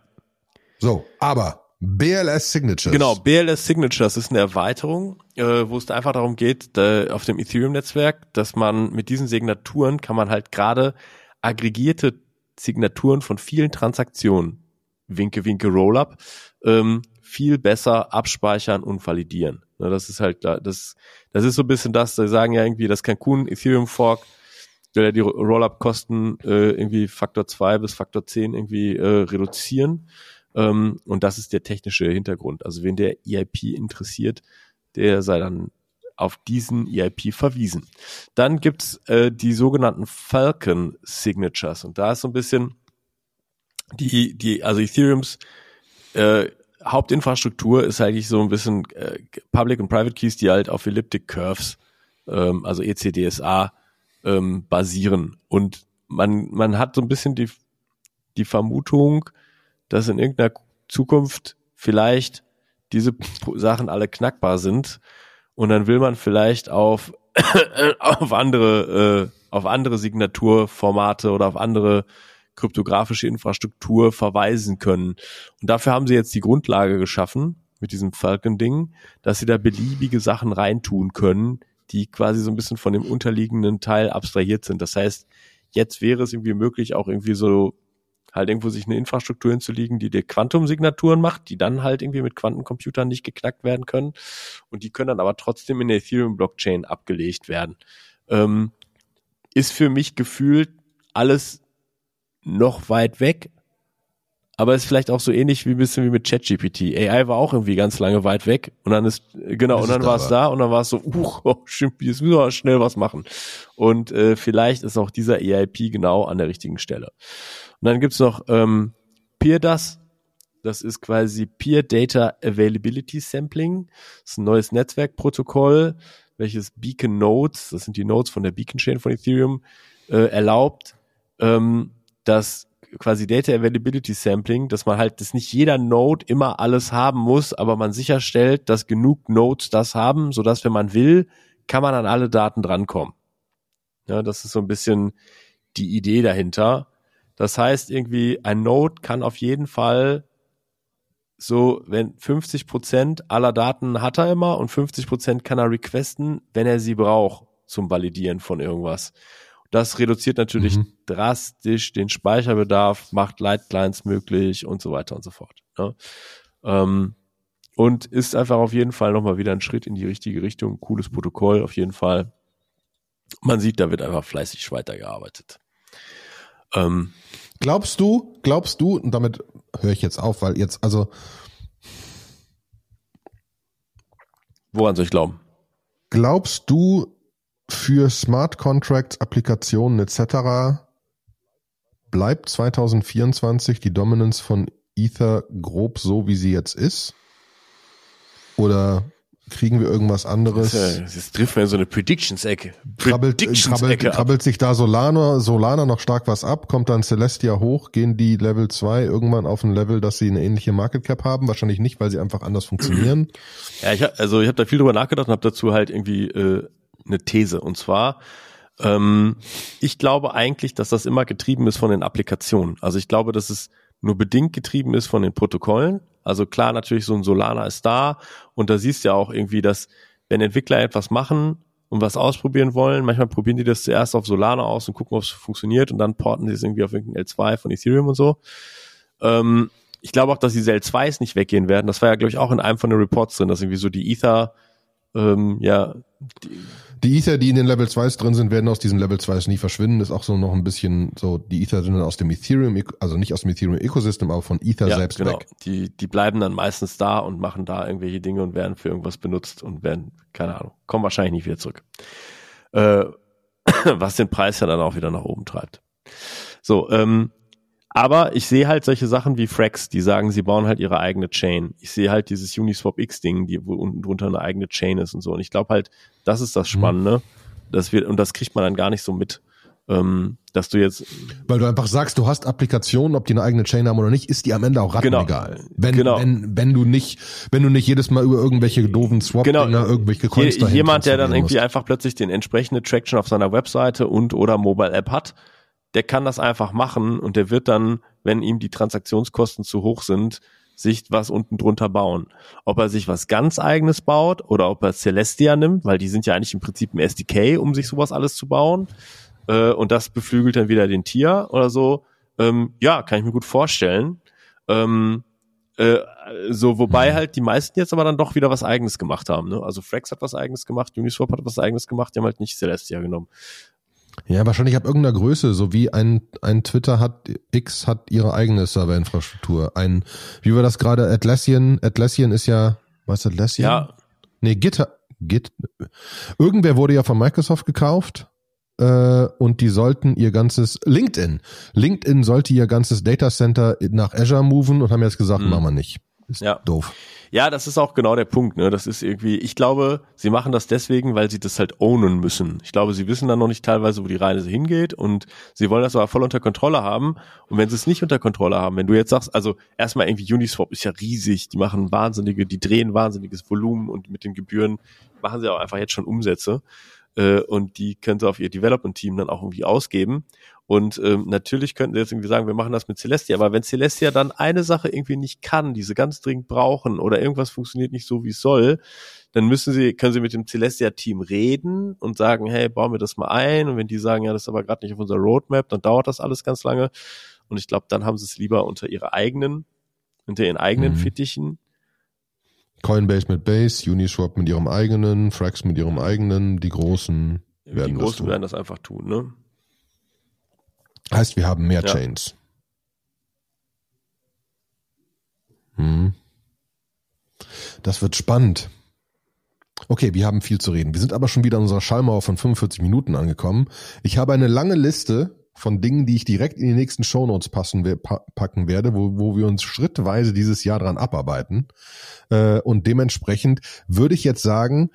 So, aber BLS Signatures. Genau, BLS Signatures ist eine Erweiterung, äh, wo es einfach darum geht, da, auf dem Ethereum-Netzwerk, dass man mit diesen Signaturen kann man halt gerade aggregierte Signaturen von vielen Transaktionen, winke, winke, Rollup, ähm, viel besser abspeichern und validieren. Ja, das ist halt, das, das ist so ein bisschen das, sie sagen ja irgendwie, das Cancun Ethereum Fork will ja die Rollup-Kosten äh, irgendwie Faktor 2 bis Faktor 10 irgendwie äh, reduzieren. Ähm, und das ist der technische Hintergrund. Also wenn der EIP interessiert, der sei dann auf diesen EIP verwiesen. Dann gibt's äh, die sogenannten Falcon Signatures und da ist so ein bisschen die, die, also Ethereums äh, Hauptinfrastruktur ist eigentlich so ein bisschen äh, Public und Private Keys, die halt auf Elliptic Curves, ähm, also ECDSA, ähm, basieren. Und man, man hat so ein bisschen die, die Vermutung, dass in irgendeiner Zukunft vielleicht diese Sachen alle knackbar sind und dann will man vielleicht auf <coughs> auf andere äh, auf andere Signaturformate oder auf andere kryptografische Infrastruktur verweisen können. Und dafür haben sie jetzt die Grundlage geschaffen mit diesem Falcon-Ding, dass sie da beliebige Sachen reintun können, die quasi so ein bisschen von dem unterliegenden Teil abstrahiert sind. Das heißt, jetzt wäre es irgendwie möglich, auch irgendwie so halt irgendwo sich eine Infrastruktur hinzulegen, die dir Quantum-Signaturen macht, die dann halt irgendwie mit Quantencomputern nicht geknackt werden können. Und die können dann aber trotzdem in der Ethereum-Blockchain abgelegt werden. Ähm, ist für mich gefühlt alles noch weit weg, aber ist vielleicht auch so ähnlich wie ein bisschen wie mit ChatGPT. AI war auch irgendwie ganz lange weit weg und dann ist genau Bis und dann war es da und dann war es so, uh, oh, jetzt müssen wir schnell was machen. Und äh, vielleicht ist auch dieser EIP genau an der richtigen Stelle. Und dann gibt's noch ähm, PeerDAS. Das ist quasi Peer Data Availability Sampling. Das ist ein neues Netzwerkprotokoll, welches Beacon Nodes, das sind die Nodes von der Beacon Chain von Ethereum, äh, erlaubt, ähm, dass quasi Data Availability Sampling, dass man halt, dass nicht jeder Node immer alles haben muss, aber man sicherstellt, dass genug Nodes das haben, so dass wenn man will, kann man an alle Daten drankommen. Ja, das ist so ein bisschen die Idee dahinter. Das heißt irgendwie, ein Node kann auf jeden Fall so, wenn 50 Prozent aller Daten hat er immer und 50 Prozent kann er requesten, wenn er sie braucht zum Validieren von irgendwas. Das reduziert natürlich mhm. drastisch den Speicherbedarf, macht Light Clients möglich und so weiter und so fort. Ne? Ähm, und ist einfach auf jeden Fall nochmal wieder ein Schritt in die richtige Richtung. Cooles Protokoll auf jeden Fall. Man sieht, da wird einfach fleißig weitergearbeitet. Ähm, glaubst du, glaubst du, und damit höre ich jetzt auf, weil jetzt, also. Woran soll ich glauben? Glaubst du, für Smart Contracts, Applikationen etc. bleibt 2024 die Dominance von Ether grob so, wie sie jetzt ist? Oder kriegen wir irgendwas anderes? Jetzt trifft man in so eine Predictions-Ecke. Krabbelt, Predictions krabbelt, krabbelt sich da Solana, Solana noch stark was ab? Kommt dann Celestia hoch? Gehen die Level 2 irgendwann auf ein Level, dass sie eine ähnliche Market Cap haben? Wahrscheinlich nicht, weil sie einfach anders funktionieren. Ja, ich hab, also ich habe da viel drüber nachgedacht und habe dazu halt irgendwie äh, eine These. Und zwar, ähm, ich glaube eigentlich, dass das immer getrieben ist von den Applikationen. Also ich glaube, dass es nur bedingt getrieben ist von den Protokollen. Also klar, natürlich so ein Solana ist da und da siehst du ja auch irgendwie, dass wenn Entwickler etwas machen und was ausprobieren wollen, manchmal probieren die das zuerst auf Solana aus und gucken, ob es funktioniert und dann porten sie es irgendwie auf irgendein L2 von Ethereum und so. Ähm, ich glaube auch, dass diese L2s nicht weggehen werden. Das war ja, glaube ich, auch in einem von den Reports drin, dass irgendwie so die Ether, ähm, ja, die, die Ether, die in den Level 2s drin sind, werden aus diesen Level 2s nie verschwinden. Das ist auch so noch ein bisschen so, die Ether sind dann aus dem Ethereum, also nicht aus dem Ethereum-Ökosystem, aber von Ether ja, selbst genau. weg. Die, die bleiben dann meistens da und machen da irgendwelche Dinge und werden für irgendwas benutzt und werden, keine Ahnung, kommen wahrscheinlich nicht wieder zurück. Äh, <coughs> was den Preis ja dann auch wieder nach oben treibt. So, ähm, aber ich sehe halt solche Sachen wie Frax, die sagen, sie bauen halt ihre eigene Chain. Ich sehe halt dieses Uniswap X-Ding, die wo unten drunter eine eigene Chain ist und so. Und ich glaube halt, das ist das mhm. Spannende. Mhm. Das wird, und das kriegt man dann gar nicht so mit. Ähm, dass du jetzt. Weil du einfach sagst, du hast Applikationen, ob die eine eigene Chain haben oder nicht, ist die am Ende auch rattenegal. Genau. Wenn, genau. wenn, wenn du nicht, wenn du nicht jedes Mal über irgendwelche doofen Swap-Dinger genau. irgendwelche Coins Je, Jemand, der dann irgendwie musst. einfach plötzlich den entsprechende Traction auf seiner Webseite und oder Mobile App hat, der kann das einfach machen und der wird dann, wenn ihm die Transaktionskosten zu hoch sind, sich was unten drunter bauen. Ob er sich was ganz eigenes baut oder ob er Celestia nimmt, weil die sind ja eigentlich im Prinzip ein SDK, um sich sowas alles zu bauen. Äh, und das beflügelt dann wieder den Tier oder so. Ähm, ja, kann ich mir gut vorstellen. Ähm, äh, so, wobei mhm. halt die meisten jetzt aber dann doch wieder was eigenes gemacht haben. Ne? Also Frax hat was eigenes gemacht, Uniswap hat was eigenes gemacht, die haben halt nicht Celestia genommen. Ja, wahrscheinlich ab irgendeiner Größe, so wie ein, ein Twitter hat, X hat ihre eigene Serverinfrastruktur. Ein, wie war das gerade, Atlassian, Atlassian ist ja, was ist Atlassian? Ja. Nee, GitHub, Git. Irgendwer wurde ja von Microsoft gekauft äh, und die sollten ihr ganzes LinkedIn. LinkedIn sollte ihr ganzes Data Center nach Azure moven und haben jetzt gesagt, mhm. machen wir nicht. Ist ja. doof. Ja, das ist auch genau der Punkt. Ne? Das ist irgendwie, ich glaube, sie machen das deswegen, weil sie das halt ownen müssen. Ich glaube, sie wissen dann noch nicht teilweise, wo die Reise hingeht und sie wollen das aber voll unter Kontrolle haben. Und wenn sie es nicht unter Kontrolle haben, wenn du jetzt sagst, also erstmal irgendwie Uniswap ist ja riesig, die machen wahnsinnige, die drehen wahnsinniges Volumen und mit den Gebühren machen sie auch einfach jetzt schon Umsätze äh, und die können sie auf ihr Development-Team dann auch irgendwie ausgeben. Und ähm, natürlich könnten sie jetzt irgendwie sagen, wir machen das mit Celestia, aber wenn Celestia dann eine Sache irgendwie nicht kann, die sie ganz dringend brauchen oder irgendwas funktioniert nicht so, wie es soll, dann müssen sie, können sie mit dem Celestia-Team reden und sagen, hey, bauen wir das mal ein. Und wenn die sagen, ja, das ist aber gerade nicht auf unserer Roadmap, dann dauert das alles ganz lange. Und ich glaube, dann haben sie es lieber unter ihre eigenen, unter ihren eigenen mhm. Fittichen Coinbase mit Base, Uniswap mit ihrem eigenen, Frax mit ihrem eigenen, die Großen werden die Großen das tun. werden das einfach tun, ne? Heißt, wir haben mehr ja. Chains. Hm. Das wird spannend. Okay, wir haben viel zu reden. Wir sind aber schon wieder an unserer Schallmauer von 45 Minuten angekommen. Ich habe eine lange Liste von Dingen, die ich direkt in die nächsten Shownotes passen, packen werde, wo, wo wir uns schrittweise dieses Jahr dran abarbeiten. Äh, und dementsprechend würde ich jetzt sagen,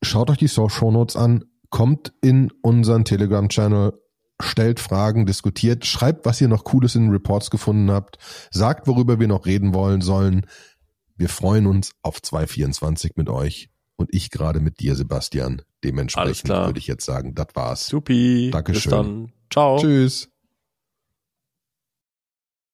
schaut euch die Shownotes an, kommt in unseren Telegram-Channel, stellt Fragen, diskutiert, schreibt, was ihr noch Cooles in den Reports gefunden habt, sagt, worüber wir noch reden wollen sollen. Wir freuen uns auf 224 mit euch und ich gerade mit dir, Sebastian. Dementsprechend würde ich jetzt sagen, das war's. Supi. Dankeschön. Bis dann. Ciao. Tschüss.